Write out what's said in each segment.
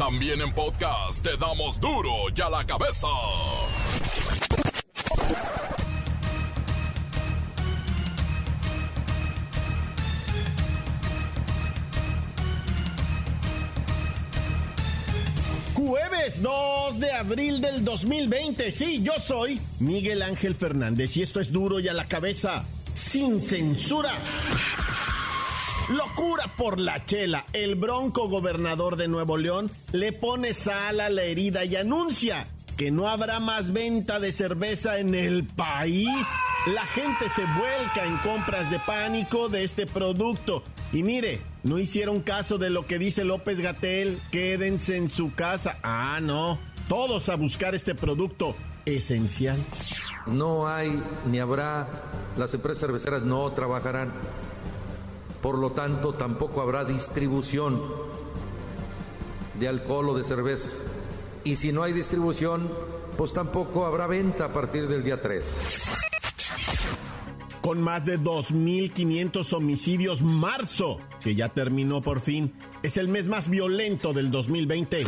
También en podcast te damos duro y a la cabeza. Jueves 2 de abril del 2020. Sí, yo soy Miguel Ángel Fernández y esto es duro y a la cabeza, sin censura. Locura por la chela. El bronco gobernador de Nuevo León le pone sal a la herida y anuncia que no habrá más venta de cerveza en el país. La gente se vuelca en compras de pánico de este producto. Y mire, no hicieron caso de lo que dice López Gatel, quédense en su casa. Ah, no, todos a buscar este producto esencial. No hay ni habrá, las empresas cerveceras no trabajarán. Por lo tanto, tampoco habrá distribución de alcohol o de cervezas. Y si no hay distribución, pues tampoco habrá venta a partir del día 3 con más de 2.500 homicidios. Marzo, que ya terminó por fin, es el mes más violento del 2020.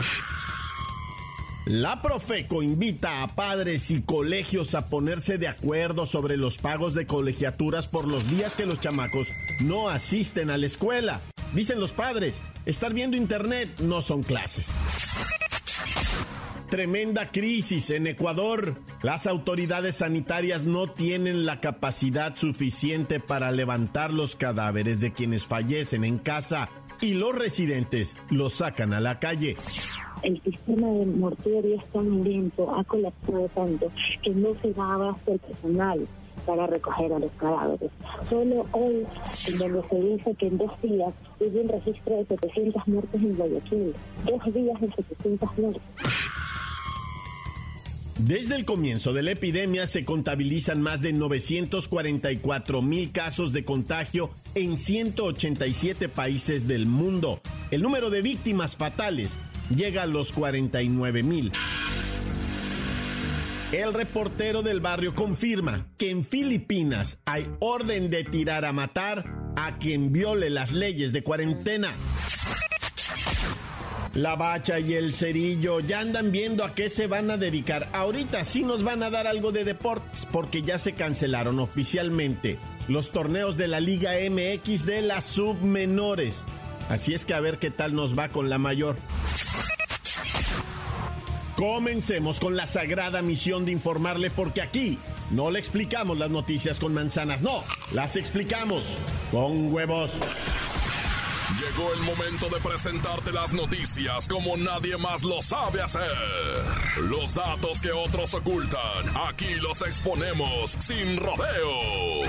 La Profeco invita a padres y colegios a ponerse de acuerdo sobre los pagos de colegiaturas por los días que los chamacos no asisten a la escuela. Dicen los padres, estar viendo internet no son clases. Tremenda crisis en Ecuador. Las autoridades sanitarias no tienen la capacidad suficiente para levantar los cadáveres de quienes fallecen en casa y los residentes los sacan a la calle. El sistema de mortuorio es tan lento, ha colapsado tanto, que no se da hasta el personal para recoger a los cadáveres. Solo hoy, donde se dice que en dos días hubo un registro de 700 muertes en Guayaquil, dos días de 700 muertes. Desde el comienzo de la epidemia se contabilizan más de 944 mil casos de contagio en 187 países del mundo. El número de víctimas fatales llega a los 49 mil. El reportero del barrio confirma que en Filipinas hay orden de tirar a matar a quien viole las leyes de cuarentena. La bacha y el cerillo ya andan viendo a qué se van a dedicar. Ahorita sí nos van a dar algo de deportes porque ya se cancelaron oficialmente los torneos de la Liga MX de las submenores. Así es que a ver qué tal nos va con la mayor. Comencemos con la sagrada misión de informarle porque aquí no le explicamos las noticias con manzanas, no, las explicamos con huevos. Llegó el momento de presentarte las noticias como nadie más lo sabe hacer. Los datos que otros ocultan, aquí los exponemos sin rodeos.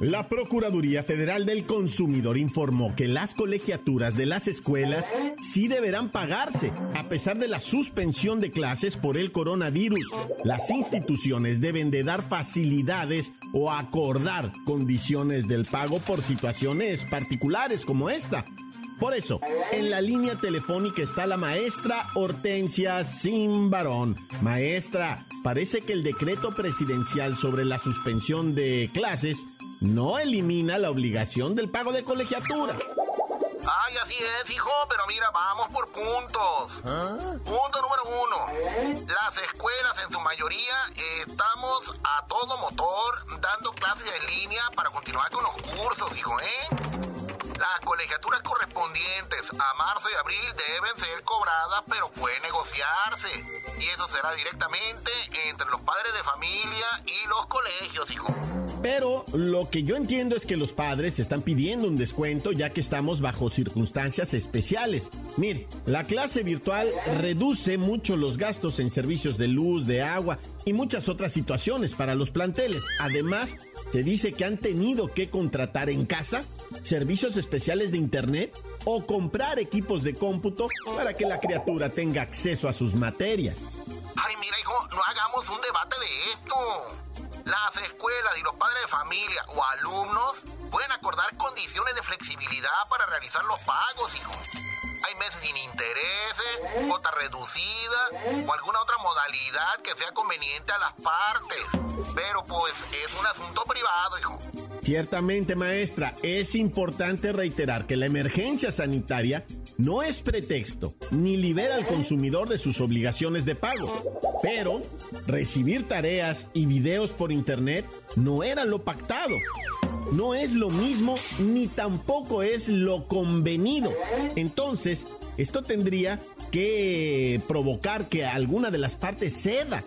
La Procuraduría Federal del Consumidor informó que las colegiaturas de las escuelas sí deberán pagarse, a pesar de la suspensión de clases por el coronavirus. Las instituciones deben de dar facilidades o acordar condiciones del pago por situaciones particulares como esta. Por eso, en la línea telefónica está la maestra Hortensia Simbarón. Maestra, parece que el decreto presidencial sobre la suspensión de clases no elimina la obligación del pago de colegiatura. Ay, así es, hijo, pero mira, vamos por puntos. Punto número uno. Las escuelas en su mayoría estamos a todo motor dando clases en línea para continuar con los cursos, hijo, ¿eh? Las colegiaturas correspondientes a marzo y abril deben ser cobradas, pero puede negociarse. Y eso será directamente entre los padres de familia y los colegios, hijo. Pero lo que yo entiendo es que los padres están pidiendo un descuento ya que estamos bajo circunstancias especiales. Mire, la clase virtual reduce mucho los gastos en servicios de luz, de agua y muchas otras situaciones para los planteles. Además, se dice que han tenido que contratar en casa servicios especiales de internet o comprar equipos de cómputo para que la criatura tenga acceso a sus materias. Ay, mira, hijo, no hagamos un debate de esto. Las escuelas y los padres de familia o alumnos pueden acordar condiciones de flexibilidad para realizar los pagos, hijo. Hay meses sin intereses, cuota reducida o alguna otra modalidad que sea conveniente a las partes. Pero pues es un asunto privado, hijo. Ciertamente, maestra, es importante reiterar que la emergencia sanitaria no es pretexto ni libera al consumidor de sus obligaciones de pago. Pero recibir tareas y videos por internet no era lo pactado. No es lo mismo ni tampoco es lo convenido. Entonces, esto tendría que provocar que alguna de las partes ceda.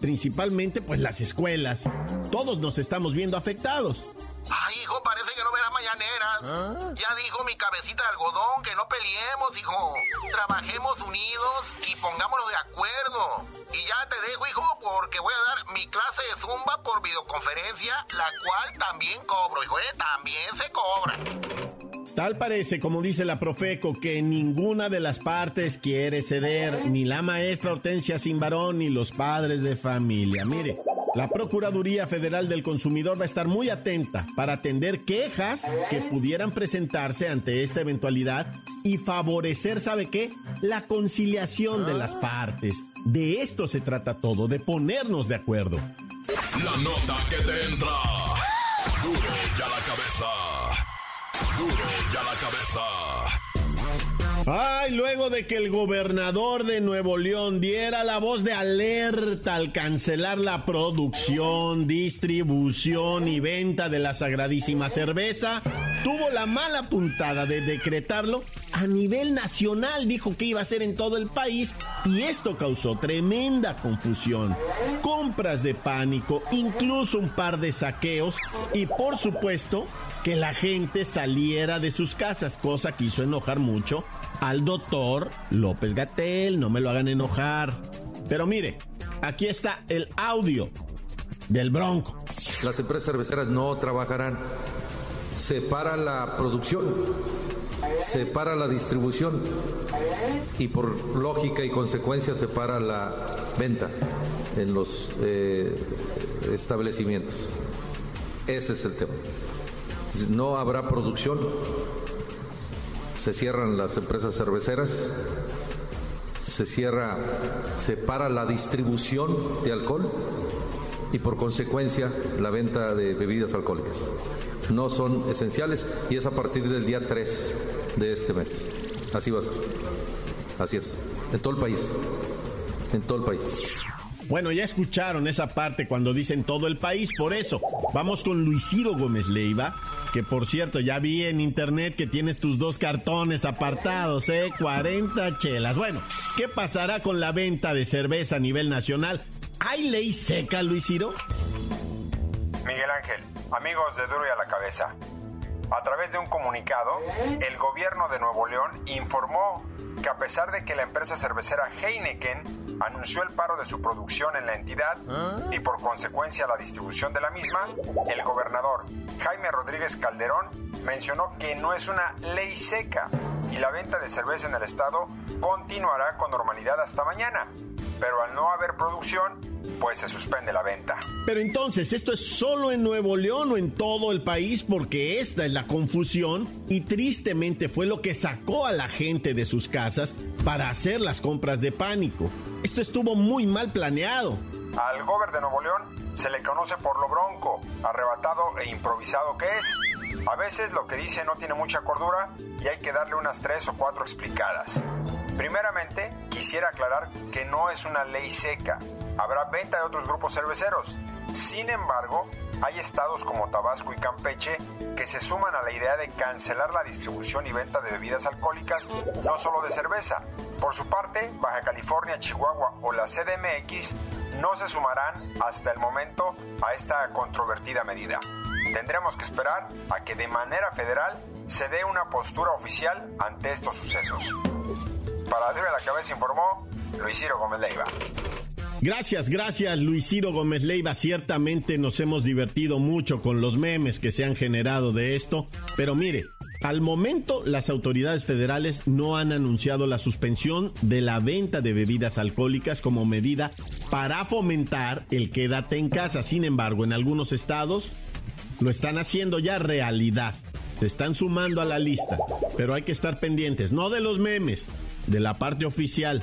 Principalmente pues las escuelas. Todos nos estamos viendo afectados. Ay, hijo, parece que no verás mañaneras. ¿Ah? Ya dijo mi cabecita de algodón que no peleemos, hijo. Trabajemos unidos y pongámonos de acuerdo. Y ya te dejo, hijo, porque voy a dar mi clase de zumba por videoconferencia, la cual también cobro, hijo, ¿eh? También se cobra. Tal parece, como dice la Profeco, que ninguna de las partes quiere ceder, ni la maestra Hortensia Simbarón ni los padres de familia. Mire, la Procuraduría Federal del Consumidor va a estar muy atenta para atender quejas que pudieran presentarse ante esta eventualidad y favorecer, ¿sabe qué? La conciliación de las partes. De esto se trata todo, de ponernos de acuerdo. La nota que te entra. Duro ya la cabeza. Duro ya la cabeza. Ay, luego de que el gobernador de Nuevo León diera la voz de alerta al cancelar la producción, distribución y venta de la sagradísima cerveza, tuvo la mala puntada de decretarlo a nivel nacional. Dijo que iba a ser en todo el país y esto causó tremenda confusión. Compras de pánico, incluso un par de saqueos y por supuesto que la gente saliera de sus casas, cosa que hizo enojar mucho al doctor López Gatel, no me lo hagan enojar. Pero mire, aquí está el audio del Bronco. Las empresas cerveceras no trabajarán. Separa la producción, separa la distribución y por lógica y consecuencia separa la venta en los eh, establecimientos. Ese es el tema. No habrá producción, se cierran las empresas cerveceras, se cierra, se para la distribución de alcohol y por consecuencia la venta de bebidas alcohólicas. No son esenciales y es a partir del día 3 de este mes. Así va a ser. Así es. En todo el país. En todo el país. Bueno, ya escucharon esa parte cuando dicen todo el país, por eso vamos con Luis Ciro Gómez Leiva, que por cierto, ya vi en internet que tienes tus dos cartones apartados, ¿eh? 40 chelas. Bueno, ¿qué pasará con la venta de cerveza a nivel nacional? ¿Hay ley seca, Luis Ciro? Miguel Ángel, amigos de Duro y a la Cabeza. A través de un comunicado, el gobierno de Nuevo León informó que a pesar de que la empresa cervecera Heineken anunció el paro de su producción en la entidad y por consecuencia la distribución de la misma, el gobernador Jaime Rodríguez Calderón mencionó que no es una ley seca y la venta de cerveza en el estado continuará con normalidad hasta mañana. Pero al no haber producción, pues se suspende la venta. Pero entonces, ¿esto es solo en Nuevo León o en todo el país? Porque esta es la confusión y tristemente fue lo que sacó a la gente de sus casas para hacer las compras de pánico. Esto estuvo muy mal planeado. Al gober de Nuevo León se le conoce por lo bronco, arrebatado e improvisado que es. A veces lo que dice no tiene mucha cordura y hay que darle unas tres o cuatro explicadas. Primeramente, quisiera aclarar que no es una ley seca. Habrá venta de otros grupos cerveceros. Sin embargo, hay estados como Tabasco y Campeche que se suman a la idea de cancelar la distribución y venta de bebidas alcohólicas, no solo de cerveza. Por su parte, Baja California, Chihuahua o la CDMX no se sumarán hasta el momento a esta controvertida medida. Tendremos que esperar a que de manera federal se dé una postura oficial ante estos sucesos. Para Duro la Cabeza informó Luis Ciro Gómez Leiva. Gracias, gracias Luis Ciro Gómez Leiva. Ciertamente nos hemos divertido mucho con los memes que se han generado de esto. Pero mire, al momento las autoridades federales no han anunciado la suspensión de la venta de bebidas alcohólicas como medida para fomentar el quédate en casa. Sin embargo, en algunos estados lo están haciendo ya realidad. Se están sumando a la lista, pero hay que estar pendientes, no de los memes, de la parte oficial.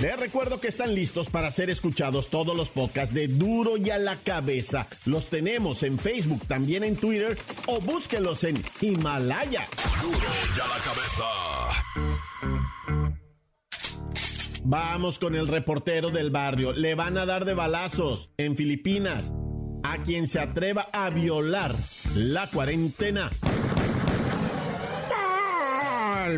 Les recuerdo que están listos para ser escuchados todos los podcasts de Duro y a la cabeza. Los tenemos en Facebook, también en Twitter o búsquenlos en Himalaya. Duro y a la cabeza. Vamos con el reportero del barrio. Le van a dar de balazos en Filipinas a quien se atreva a violar la cuarentena.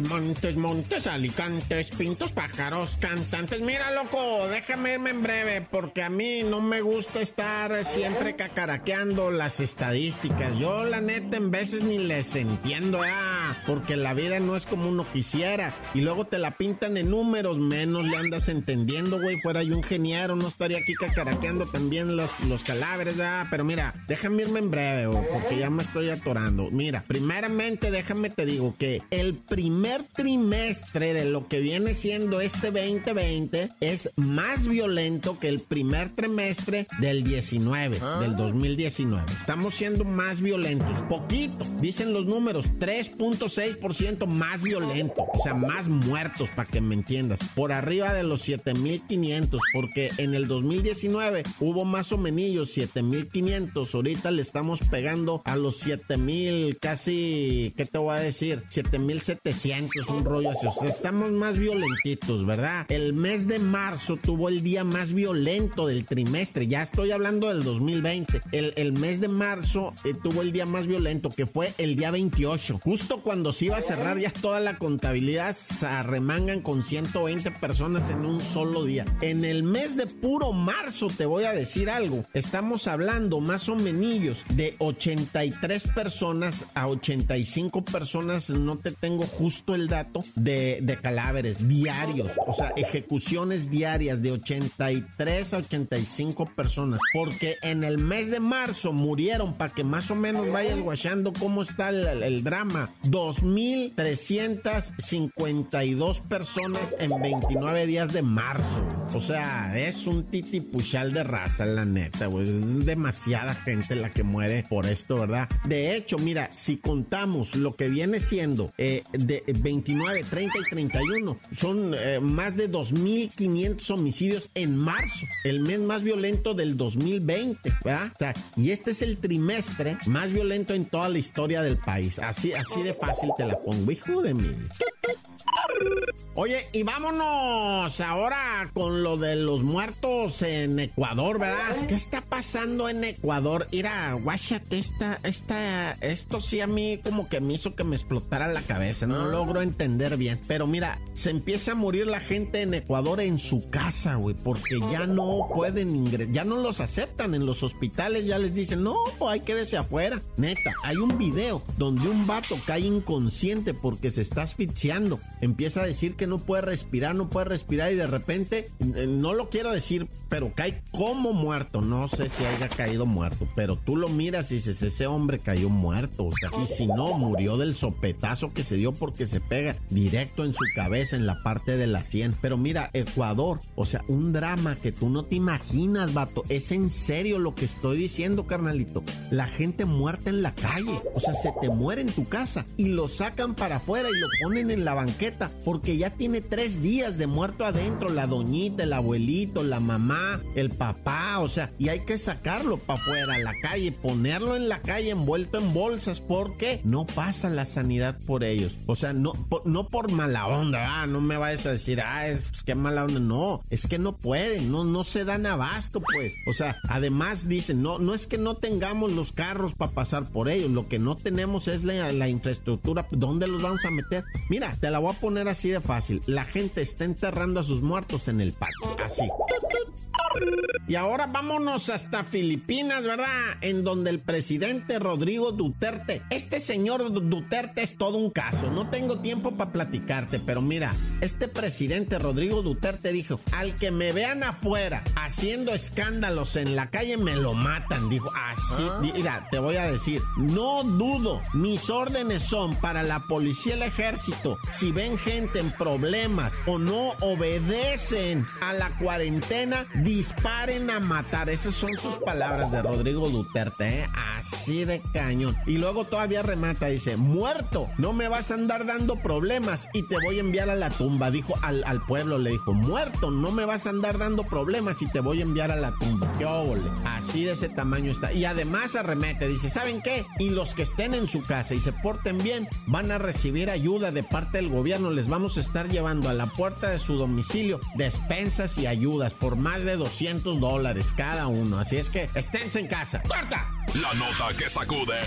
Montes, montes, alicantes, pintos, pájaros, cantantes. Mira, loco, déjame irme en breve, porque a mí no me gusta estar siempre cacaraqueando las estadísticas. Yo, la neta, en veces ni les entiendo, ah, porque la vida no es como uno quisiera. Y luego te la pintan en números, menos le andas entendiendo, güey. Fuera yo ingeniero, no estaría aquí cacaraqueando también los, los cadáveres, ah. Pero mira, déjame irme en breve, porque ya me estoy atorando. Mira, primeramente, déjame te digo que el primer primer trimestre de lo que viene siendo este 2020 es más violento que el primer trimestre del 19, del 2019. Estamos siendo más violentos, poquito, dicen los números, 3.6% más violento, o sea, más muertos, para que me entiendas, por arriba de los 7.500, porque en el 2019 hubo más o menos 7.500, ahorita le estamos pegando a los 7.000, casi, ¿qué te voy a decir? 7.700 un rollo así. Estamos más violentitos, ¿verdad? El mes de marzo tuvo el día más violento del trimestre. Ya estoy hablando del 2020. El, el mes de marzo eh, tuvo el día más violento, que fue el día 28. Justo cuando se iba a cerrar ya toda la contabilidad, se arremangan con 120 personas en un solo día. En el mes de puro marzo, te voy a decir algo. Estamos hablando más o menos de 83 personas a 85 personas. No te tengo justo el dato de, de cadáveres diarios, o sea, ejecuciones diarias de 83 a 85 personas, porque en el mes de marzo murieron, para que más o menos vayas guachando cómo está el, drama, 2.352 personas en 29 días de marzo. O sea, es un titipuchal de raza, la neta, güey. Es demasiada gente la que muere por esto, ¿verdad? De hecho, mira, si contamos lo que viene siendo eh, de 29, 30 y 31. Son eh, más de 2.500 homicidios en marzo, el mes más violento del 2020, ¿verdad? O sea, y este es el trimestre más violento en toda la historia del país. Así, así de fácil te la pongo, hijo de mí. Oye, y vámonos ahora con lo de los muertos en Ecuador, ¿verdad? ¿Qué está pasando en Ecuador? Mira, guáchate, esta, esta, esto sí a mí como que me hizo que me explotara la cabeza, no logro entender bien. Pero mira, se empieza a morir la gente en Ecuador en su casa, güey, porque ya no pueden ingresar, ya no los aceptan en los hospitales, ya les dicen, no, hay que quédese afuera. Neta, hay un video donde un vato cae inconsciente porque se está asfixiando, empieza a decir que no puede respirar, no puede respirar y de repente, eh, no lo quiero decir, pero cae como muerto. No sé si haya caído muerto, pero tú lo miras y dices, ese hombre cayó muerto. O sea, y si no, murió del sopetazo que se dio porque se pega directo en su cabeza, en la parte de la sien. Pero mira, Ecuador, o sea, un drama que tú no te imaginas, vato. Es en serio lo que estoy diciendo, carnalito. La gente muerta en la calle. O sea, se te muere en tu casa y lo sacan para afuera y lo ponen en la banqueta porque ya tiene tres días de muerto adentro, la doñita, el abuelito, la mamá, el papá, o sea, y hay que sacarlo para afuera, a la calle, ponerlo en la calle envuelto en bolsas, porque no pasa la sanidad por ellos. O sea, no por, no por mala onda, ah, no me vayas a decir, ah, es que mala onda, no, es que no pueden, no, no se dan abasto, pues. O sea, además dicen, no, no es que no tengamos los carros para pasar por ellos, lo que no tenemos es la, la infraestructura, ¿dónde los vamos a meter? Mira, te la voy a poner así de fácil la gente está enterrando a sus muertos en el patio. Así. Y ahora vámonos hasta Filipinas, ¿verdad? En donde el presidente Rodrigo Duterte, este señor Duterte es todo un caso. No tengo tiempo para platicarte, pero mira, este presidente Rodrigo Duterte dijo, al que me vean afuera haciendo escándalos en la calle me lo matan. Dijo, así, ¿Ah? mira, te voy a decir, no dudo, mis órdenes son para la policía y el ejército. Si ven gente en problemas o no obedecen a la cuarentena, disparen a matar. Esas son sus palabras de Rodrigo Duterte, ¿eh? así de cañón. Y luego todavía remata, dice, muerto, no me vas a andar dando problemas y te voy a enviar a la tumba. Dijo al, al pueblo, le dijo, muerto, no me vas a andar dando problemas y te voy a enviar a la tumba. ¡Qué óvole! Así de ese tamaño está. Y además arremete, dice, ¿saben qué? Y los que estén en su casa y se porten bien, van a recibir ayuda de parte del gobierno. Les vamos a estar llevando a la puerta de su domicilio despensas y ayudas por más de 200 dólares cada uno. Así es que esténse en casa. ¡Corta! La nota que sacude.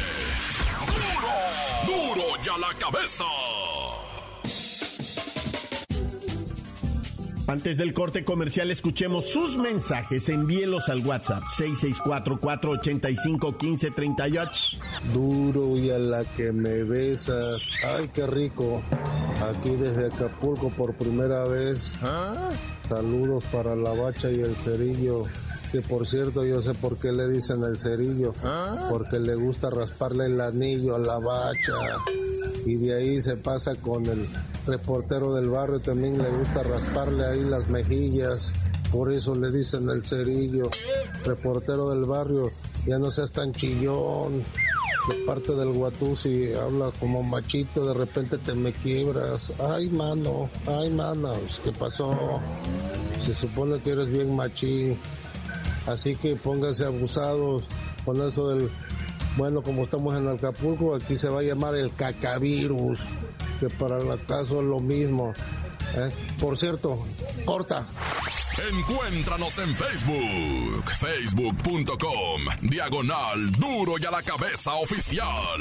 ¡Duro! ¡Duro ya la cabeza! Antes del corte comercial, escuchemos sus mensajes. Envíelos al WhatsApp 6644851538. Duro y a la que me besas. Ay, qué rico. Aquí desde Acapulco por primera vez. ¿Ah? Saludos para la bacha y el cerillo. Que por cierto, yo sé por qué le dicen el cerillo. ¿Ah? Porque le gusta rasparle el anillo a la bacha y de ahí se pasa con el reportero del barrio, también le gusta rasparle ahí las mejillas, por eso le dicen el cerillo, reportero del barrio, ya no seas tan chillón, de parte del guatusi habla como machito, de repente te me quiebras, ay mano, ay manos, ¿qué pasó? Se supone que eres bien machín, así que pónganse abusados con eso del bueno, como estamos en Acapulco, aquí se va a llamar el cacavirus, que para el caso es lo mismo. ¿eh? Por cierto, corta. Encuéntranos en Facebook, facebook.com, diagonal duro y a la cabeza oficial.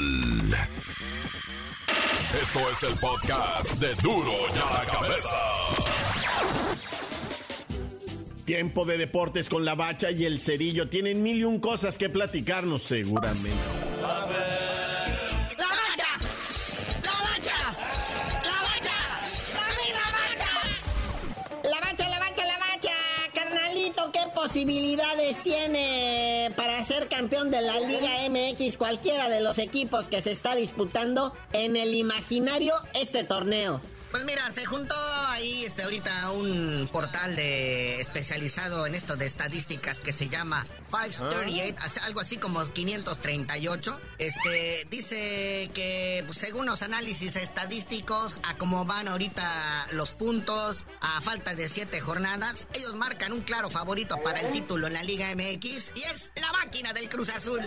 Esto es el podcast de duro y a la cabeza. Tiempo de deportes con la bacha y el cerillo. Tienen mil y un cosas que platicarnos seguramente. ¡La bacha! ¡La bacha! ¡La bacha! ¡La bacha! La bacha, la bacha, la bacha. Carnalito, ¿qué posibilidades tiene para ser campeón de la Liga MX cualquiera de los equipos que se está disputando en el imaginario este torneo? Pues mira, se juntó ahí este ahorita un portal de especializado en esto de estadísticas que se llama 538, ah. algo así como 538. Este dice que pues, según los análisis estadísticos, a cómo van ahorita los puntos, a falta de siete jornadas, ellos marcan un claro favorito para el título en la Liga MX y es la máquina del Cruz Azul.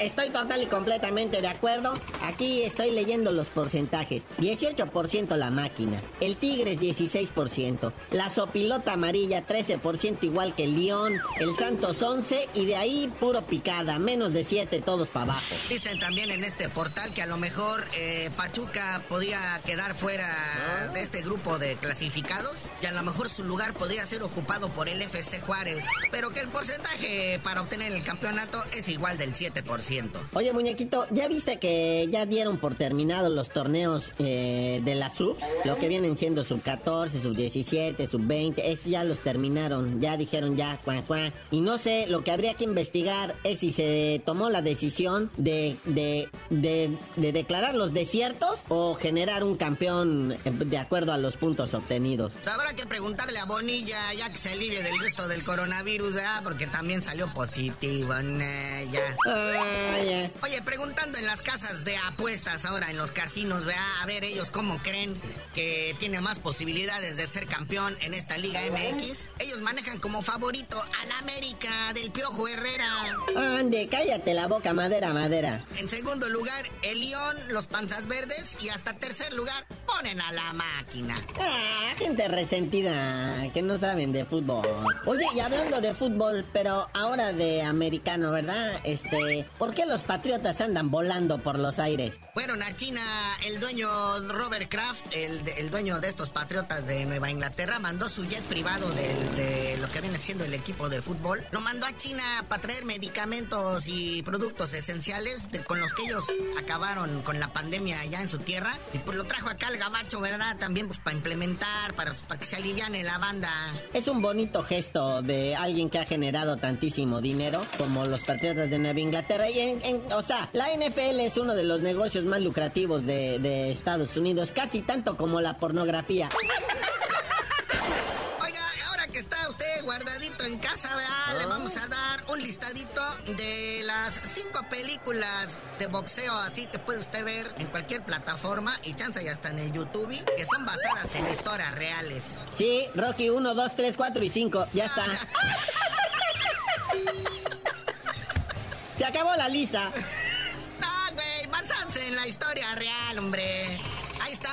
Estoy total y completamente de acuerdo. Aquí estoy leyendo los porcentajes. 18% la máquina, el Tigres 16%, la Sopilota Amarilla 13% igual que el León, el Santos 11 y de ahí puro picada, menos de 7 todos para abajo. Dicen también en este portal que a lo mejor eh, Pachuca podía quedar fuera ¿Ah? de este grupo de clasificados y a lo mejor su lugar podría ser ocupado por el FC Juárez, pero que el porcentaje para obtener el campeonato es igual del 7%. Oye muñequito, ¿ya viste que ya dieron por terminado los torneos eh, de las subs, lo que vienen siendo sub 14, sub 17, sub 20, eso ya los terminaron, ya dijeron ya, cuá, cuá. Y no sé, lo que habría que investigar es si se tomó la decisión de, de, de, de declarar los desiertos o generar un campeón eh, de acuerdo a los puntos obtenidos. Habrá que preguntarle a Bonilla ya que se alivie del resto del coronavirus, ¿eh? porque también salió positivo, ya. Ah, Oye, preguntando en las casas de apuestas ahora en los casinos, vea, a ver ellos cómo creen que tiene más posibilidades de ser campeón en esta Liga MX. Ellos manejan como favorito al América del Piojo Herrera. Ande, cállate la boca, madera, madera. En segundo lugar, el León, los Panzas Verdes y hasta tercer lugar, ponen a la máquina. Ah, gente resentida que no saben de fútbol. Oye, y hablando de fútbol, pero ahora de americano, ¿verdad? Este, ¿por qué los patriotas andan volando por los aires? Fueron a China, el dueño Robert Kraft, el, dueño de estos patriotas de Nueva Inglaterra, mandó su jet privado de, lo que viene siendo el equipo de fútbol. Lo mandó a China para traer medicamentos y productos esenciales con los que ellos acabaron con la pandemia allá en su tierra. Y pues lo trajo acá al gabacho, ¿verdad? También pues para implementar, para, para que se aliviane la banda. Es un bonito gesto de alguien que ha generado tantísimo dinero como los patriotas de Nueva Inglaterra. Y en, o sea, la NFL es uno de los negocios más lucrativos de, de Estados Unidos, casi tanto como la pornografía. Oiga, ahora que está usted guardadito en casa, le vamos a dar un listadito de las cinco películas de boxeo así que puede usted ver en cualquier plataforma y chance y hasta en el YouTube que son basadas en historias reales. Sí, Rocky 1, 2, 3, 4 y 5, ya está. Se acabó la lista. En la historia real, hombre.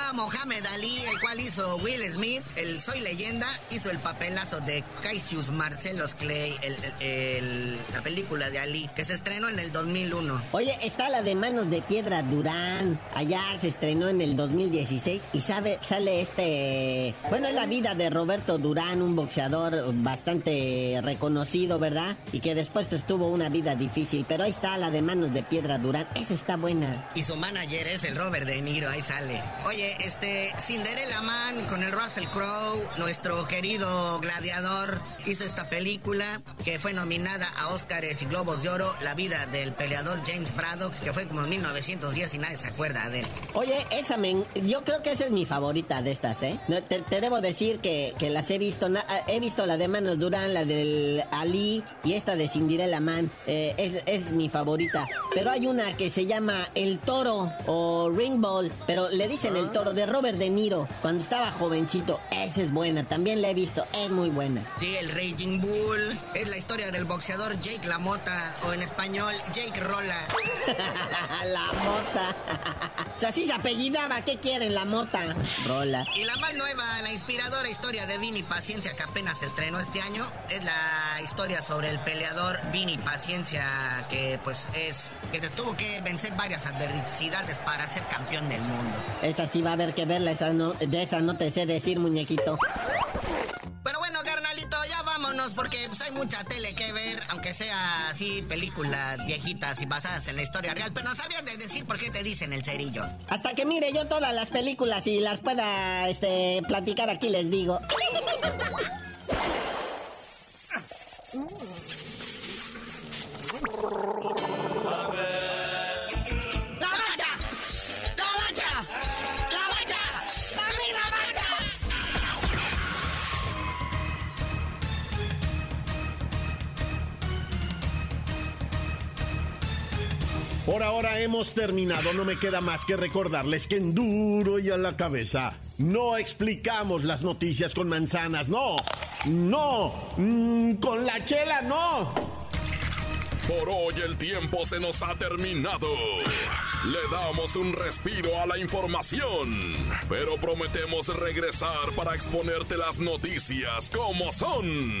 Está Mohamed Ali, el cual hizo Will Smith, el Soy Leyenda, hizo el papelazo de Cassius Marcelos Clay, el, la película de Ali, que se estrenó en el 2001. Oye, está la de Manos de Piedra Durán, allá se estrenó en el 2016 y sabe, sale este, bueno, es la vida de Roberto Durán, un boxeador bastante reconocido, ¿verdad? Y que después pues tuvo una vida difícil, pero ahí está la de Manos de Piedra Durán, esa está buena. Y su manager es el Robert De Niro, ahí sale. Oye, este, Cinderella Man con el Russell Crowe, nuestro querido gladiador, hizo esta película que fue nominada a Oscars y Globos de Oro, La vida del peleador James Braddock, que fue como en 1910 y nadie se acuerda de él. Oye, esa me, yo creo que esa es mi favorita de estas, ¿eh? Te, debo decir que, las he visto, he visto la de Manos Durán, la del Ali y esta de Cinderella Man, eh, es, es mi favorita. Pero hay una que se llama El Toro o Ring Ball, pero le dicen el toro de Robert De Niro, cuando estaba jovencito. Esa es buena, también la he visto, es muy buena. Sí, el Raging Bull. Es la historia del boxeador Jake LaMotta, o en español, Jake Rolla. la Mota. o sea, así se apellidaba, ¿qué quieren, la Mota? Rola. Y la más nueva, la inspiradora historia de Vini Paciencia, que apenas se estrenó este año, es la historia sobre el peleador Vini Paciencia, que pues es, que tuvo que vencer varias adversidades para ser campeón del mundo. Esa sí va haber que verla, esa no, de esa no te sé decir, muñequito. Pero bueno, carnalito, ya vámonos porque pues, hay mucha tele que ver, aunque sea así películas viejitas y basadas en la historia real. Pero no sabías de decir por qué te dicen el cerillo. Hasta que mire yo todas las películas y las pueda este, platicar aquí, les digo. Por ahora hemos terminado, no me queda más que recordarles que en duro y a la cabeza no explicamos las noticias con manzanas, no, no, mm, con la chela no. Por hoy el tiempo se nos ha terminado. Le damos un respiro a la información, pero prometemos regresar para exponerte las noticias como son.